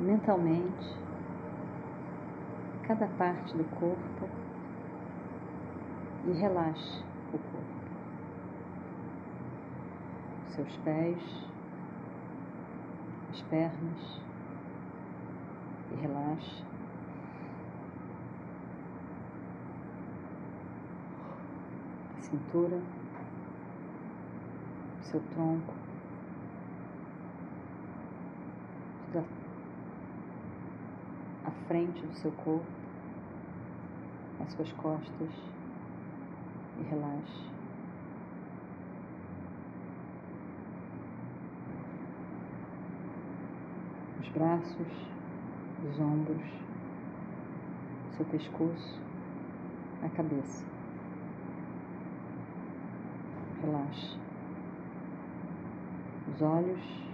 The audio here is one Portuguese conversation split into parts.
Mentalmente, cada parte do corpo e relaxe o corpo. Seus pés, as pernas e relaxe. cintura, seu tronco, toda a frente do seu corpo, as suas costas e relaxe. Os braços, os ombros, seu pescoço, a cabeça relaxe os olhos,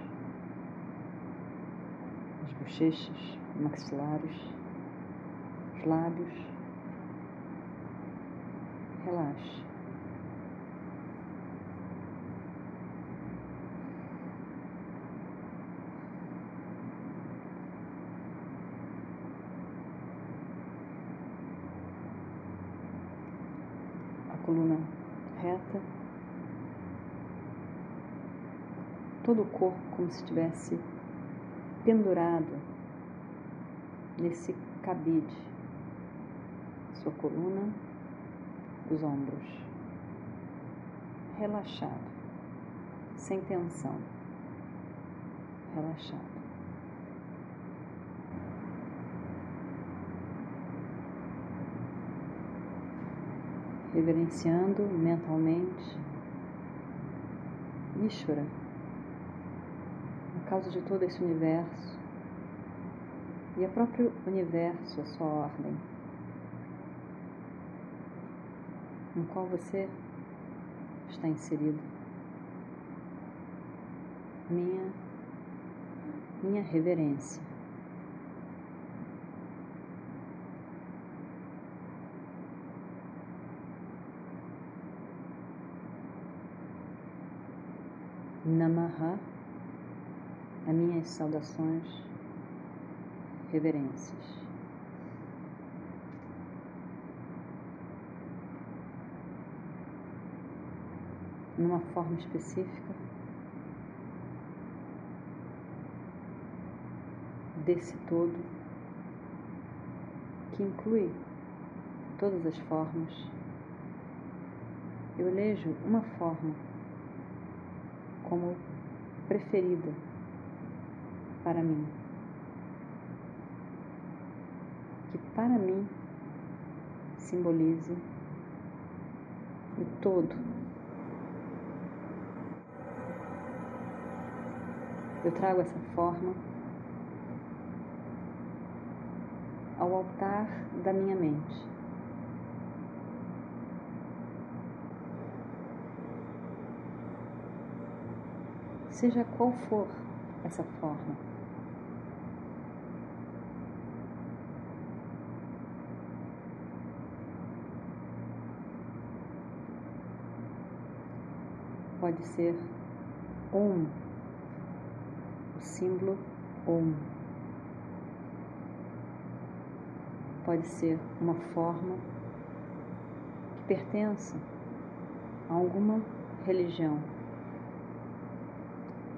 bochechas, maxilares, os lábios. Relaxe. A coluna reta. todo o corpo como se estivesse pendurado nesse cabide, sua coluna, os ombros, relaxado, sem tensão, relaxado. Reverenciando mentalmente Ishvara causa de todo esse universo e a próprio universo, a sua ordem, no qual você está inserido. Minha, minha reverência. Namaha as minhas saudações, reverências. Numa forma específica, desse todo que inclui todas as formas, eu elejo uma forma como preferida para mim. Que para mim simbolize o todo. Eu trago essa forma ao altar da minha mente. Seja qual for essa forma. Pode ser Om, o símbolo Om. Pode ser uma forma que pertença a alguma religião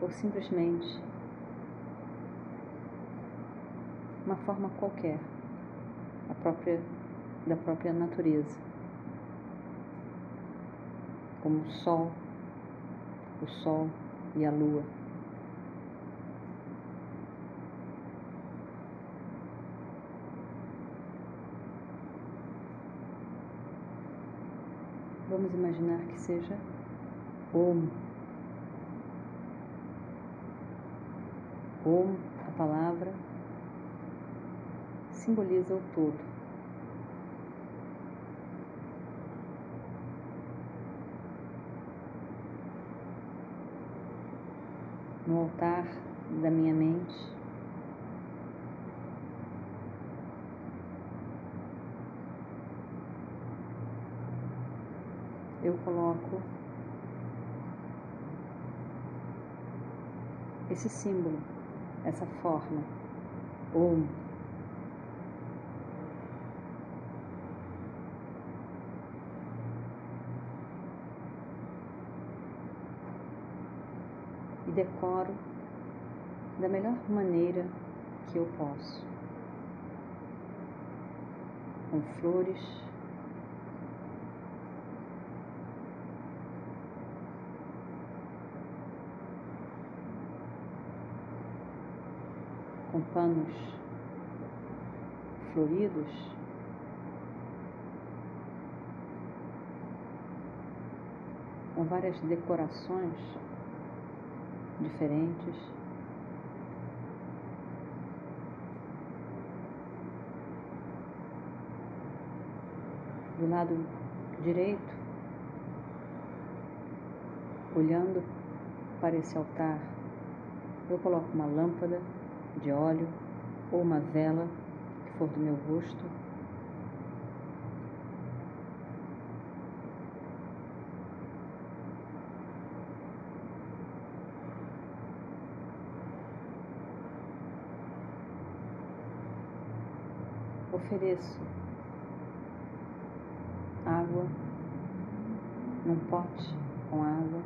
ou simplesmente uma forma qualquer, a própria da própria natureza, como o sol, o sol e a lua. Vamos imaginar que seja Om. Om, a palavra, simboliza o todo. No altar da minha mente, eu coloco esse símbolo, essa forma, Om. E decoro da melhor maneira que eu posso, com flores com panos floridos, com várias decorações diferentes. Do lado direito, olhando para esse altar, eu coloco uma lâmpada de óleo ou uma vela que for do meu rosto. Ofereço água num pote com água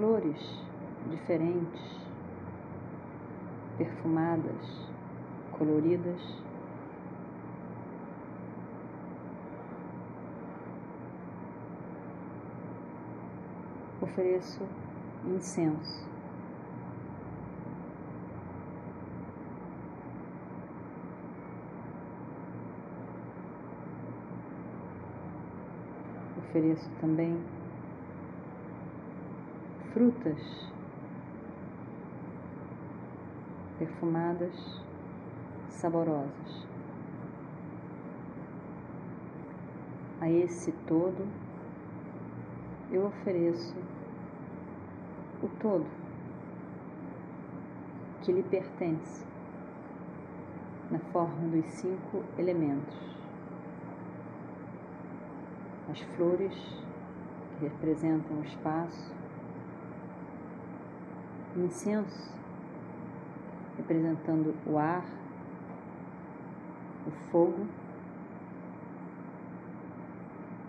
flores diferentes, perfumadas, coloridas. Ofereço incenso. Ofereço também frutas perfumadas, saborosas. A esse todo eu ofereço o todo que lhe pertence na forma dos cinco elementos. As flores que representam o espaço, incenso, representando o ar, o fogo,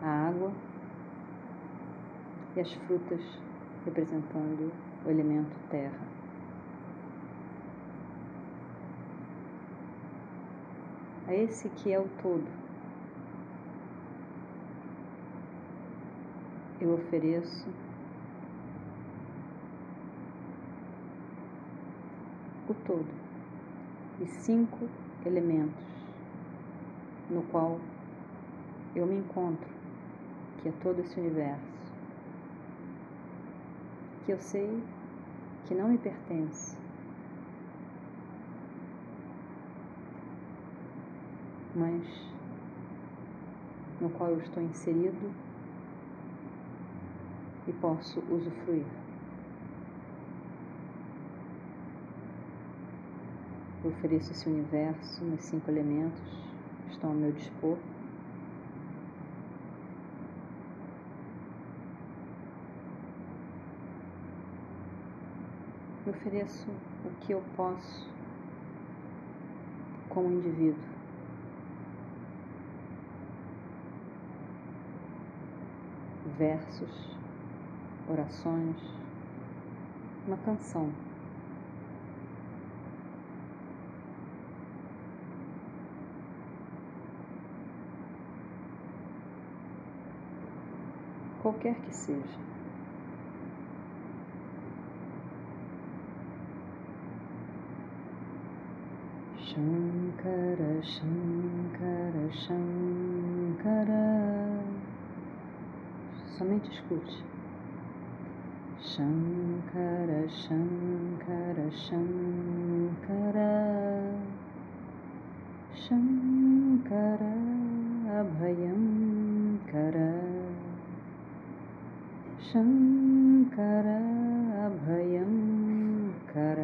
a água e as frutas, representando o elemento terra. A esse que é o todo, eu ofereço. O todo. E cinco elementos no qual eu me encontro, que é todo esse universo, que eu sei que não me pertence, mas no qual eu estou inserido e posso usufruir. Eu ofereço esse universo, meus cinco elementos estão ao meu dispor. Eu ofereço o que eu posso como indivíduo. Versos, orações, uma canção. Qualquer que seja. Shankara, Shankara, Shankara. Somente escute. Shankar शङ्कर शङ्कर शङ्कर अभयं कर शङ्कर अभयं कर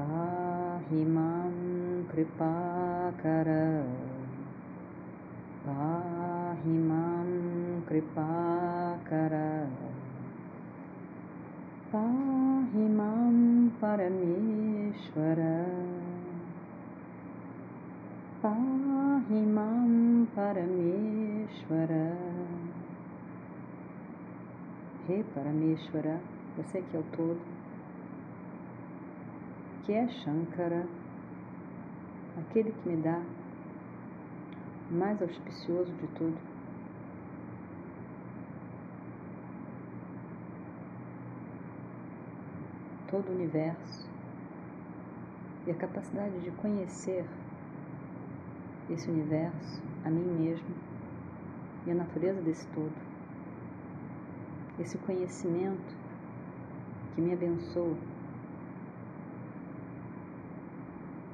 पाहि मां कृपाकर पाहि मां कृपा Pahimam Parameshwara. Pahimam Parameshwara. Rei Parameshwara, você que é o todo, que é Shankara, aquele que me dá mais auspicioso de tudo. Todo o universo e a capacidade de conhecer esse universo, a mim mesmo e a natureza desse todo. Esse conhecimento que me abençoa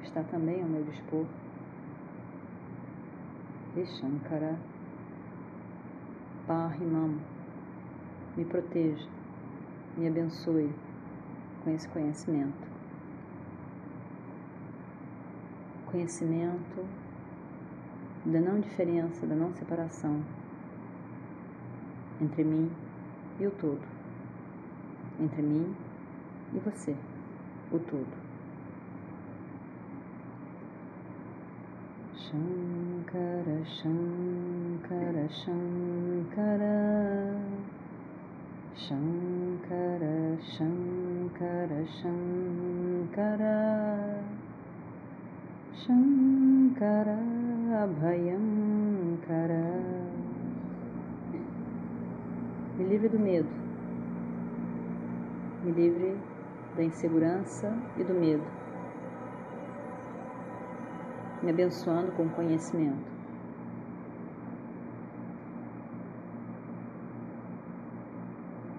está também ao meu dispor. Shankara Pahimam me proteja, me abençoe com esse conhecimento. Conhecimento da não diferença, da não separação entre mim e o todo, entre mim e você, o todo. Shankara, Shankara, Shankara. Shankara, Shankara, Shankara. Shankara, Abhayankara. Me livre do medo. Me livre da insegurança e do medo me abençoando com conhecimento.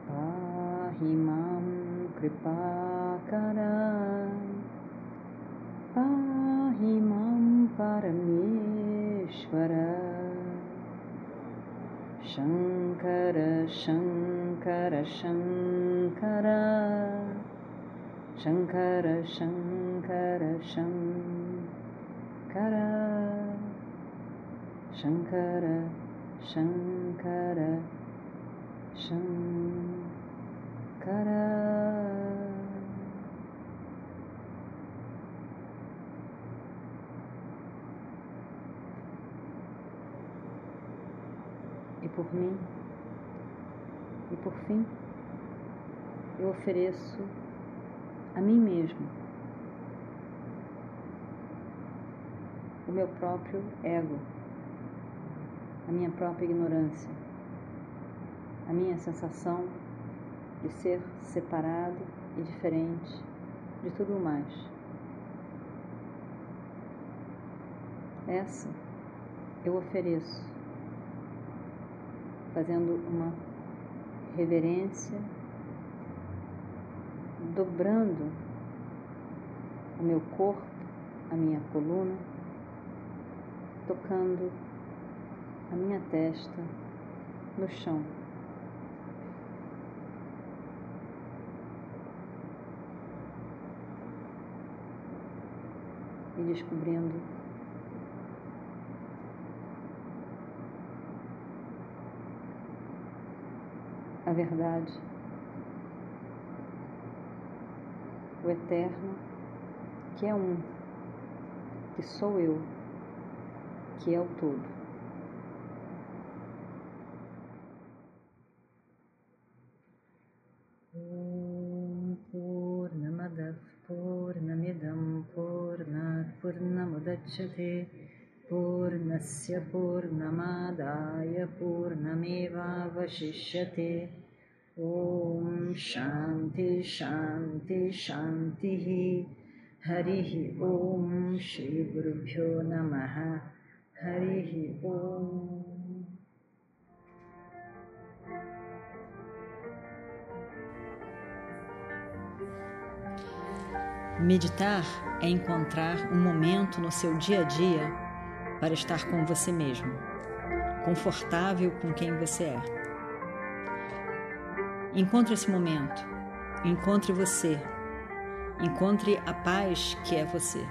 Pahimam कृपाकर पाहि मां परमेश्वर। शङ्कर शङ्कर शङ्कर। शङ्कर शङ्कर शङ्कर। शङ्कर Shankar. Por mim, e por fim, eu ofereço a mim mesmo o meu próprio ego, a minha própria ignorância, a minha sensação de ser separado e diferente de tudo mais. Essa eu ofereço, fazendo uma reverência, dobrando o meu corpo, a minha coluna tocando a minha testa no chão. E descobrindo verdade, o Eterno, que é um, que sou eu, que é o todo. पूर्णमदः पूर्णमिदं पूर्णात् पूर्णमुदच्छते पूर्णस्य पूर्णमादाय पूर्णमेवावशिष्यते ॐ शान्ति शान्ति शान्तिः हरिः ॐ श्रीगुरुभ्यो नमः हरिः ॐ Meditar é encontrar um momento no seu dia a dia para estar com você mesmo, confortável com quem você é. Encontre esse momento, encontre você, encontre a paz que é você.